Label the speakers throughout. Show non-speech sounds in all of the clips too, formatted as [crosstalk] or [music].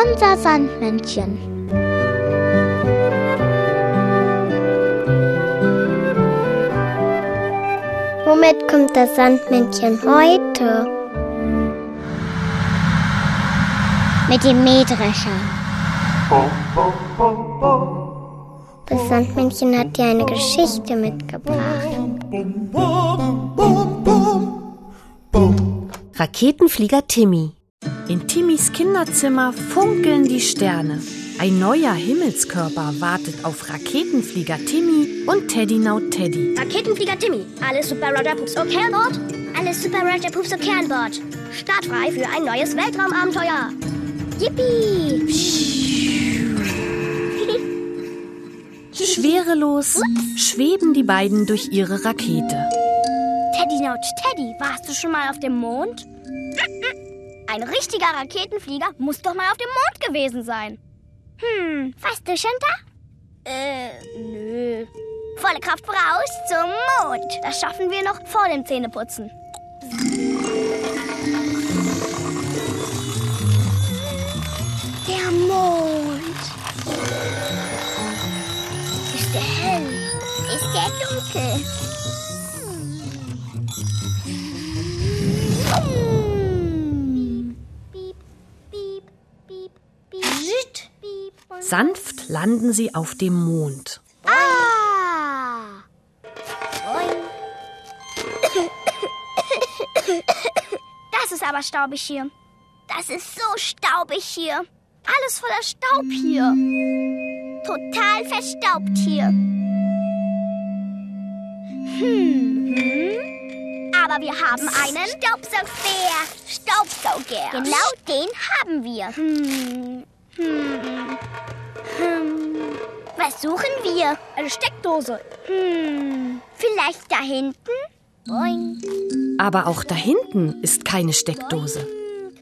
Speaker 1: Unser Sandmännchen. Womit kommt das Sandmännchen heute? Mit dem Mähdrescher. Das Sandmännchen hat dir eine Geschichte mitgebracht.
Speaker 2: Raketenflieger Timmy. In Timmys Kinderzimmer funkeln die Sterne. Ein neuer Himmelskörper wartet auf Raketenflieger Timmy und Teddy Now Teddy.
Speaker 3: Raketenflieger Timmy, alles Super Roger Pups okay an Bord? Alles Super Roger Pups okay an Bord. Startfrei für ein neues Weltraumabenteuer. Yippie! [laughs]
Speaker 2: Schwerelos schweben die beiden durch ihre Rakete.
Speaker 3: Teddy Now Teddy, warst du schon mal auf dem Mond? Ein richtiger Raketenflieger muss doch mal auf dem Mond gewesen sein. Hm, warst du schon da? Äh, nö. Volle Kraft voraus zum Mond. Das schaffen wir noch vor dem Zähneputzen. Der Mond. Ist der hell? Ist der dunkel?
Speaker 2: Sanft landen sie auf dem Mond.
Speaker 3: Ah! Das ist aber staubig hier. Das ist so staubig hier. Alles voller Staub hier. Total verstaubt hier. Hm. hm. Aber wir haben einen Staubsaugbär. Staubsauger. Genau den haben wir. Hm. Hm. Hm. Was suchen wir? Eine Steckdose. Hm. Vielleicht da hinten? Boing.
Speaker 2: Aber auch da hinten ist keine Steckdose.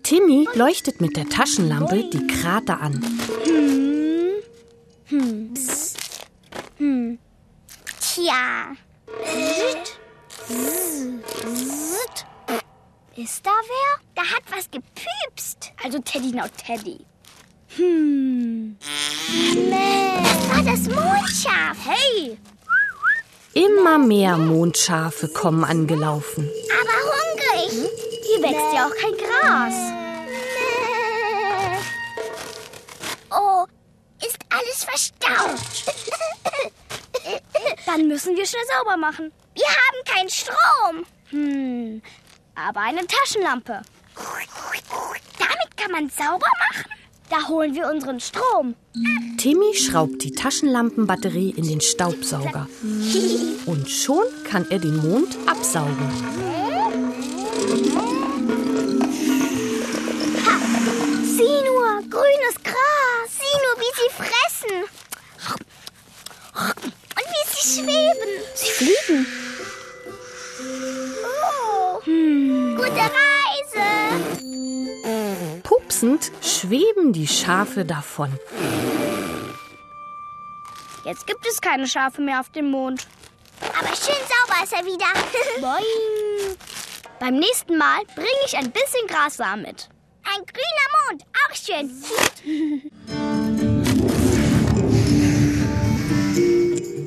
Speaker 2: Timmy leuchtet mit der Taschenlampe die Krater an.
Speaker 3: Hm. Hm. Psst. Hm. Tja. Zzt. Zzt. Ist da wer? Da hat was gepüpst. Also Teddy now Teddy. Hm. Nee. Das war das Mondschaf. Hey.
Speaker 2: Immer mehr Mondschafe kommen angelaufen.
Speaker 3: Aber hungrig. Hier wächst ja auch kein Gras. Oh, ist alles verstaubt. Dann müssen wir schnell sauber machen. Wir haben keinen Strom. Hm, aber eine Taschenlampe. Damit kann man sauber machen. Da holen wir unseren Strom.
Speaker 2: Timmy schraubt die Taschenlampenbatterie in den Staubsauger. Und schon kann er den Mond absaugen.
Speaker 3: Sieh nur, grünes Gras. Sieh nur, wie sie fressen. Schweben
Speaker 2: die Schafe davon.
Speaker 3: Jetzt gibt es keine Schafe mehr auf dem Mond. Aber schön sauber ist er wieder. [laughs] Boing. Beim nächsten Mal bringe ich ein bisschen Grassamen mit. Ein grüner Mond, auch schön.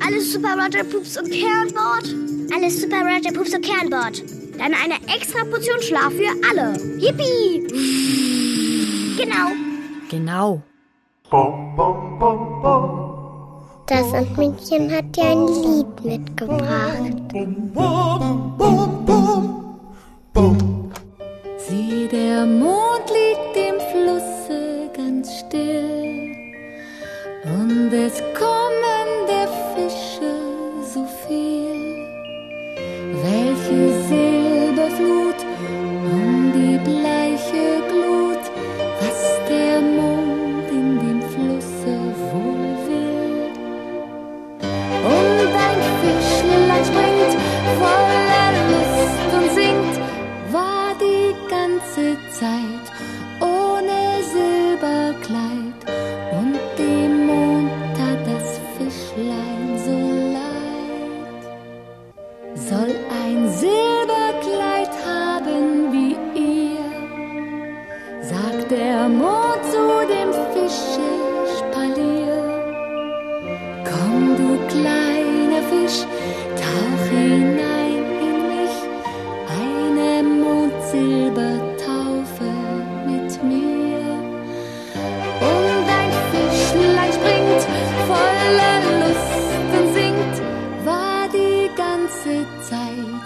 Speaker 3: [laughs] Alles Super Roger Poops und Kernbord? Alles Super Roger Poops und Kernbord. Dann eine extra Portion Schlaf für alle. Yippie! Genau.
Speaker 2: Genau.
Speaker 1: Das Sandmännchen hat dir ein Lied mitgebracht.
Speaker 4: Amor zu dem Fische Spalier. Komm, du kleiner Fisch, tauch hinein in mich, eine Mondsilbertaufe mit mir. Und ein Fischlein springt, voller Lust und singt, war die ganze Zeit.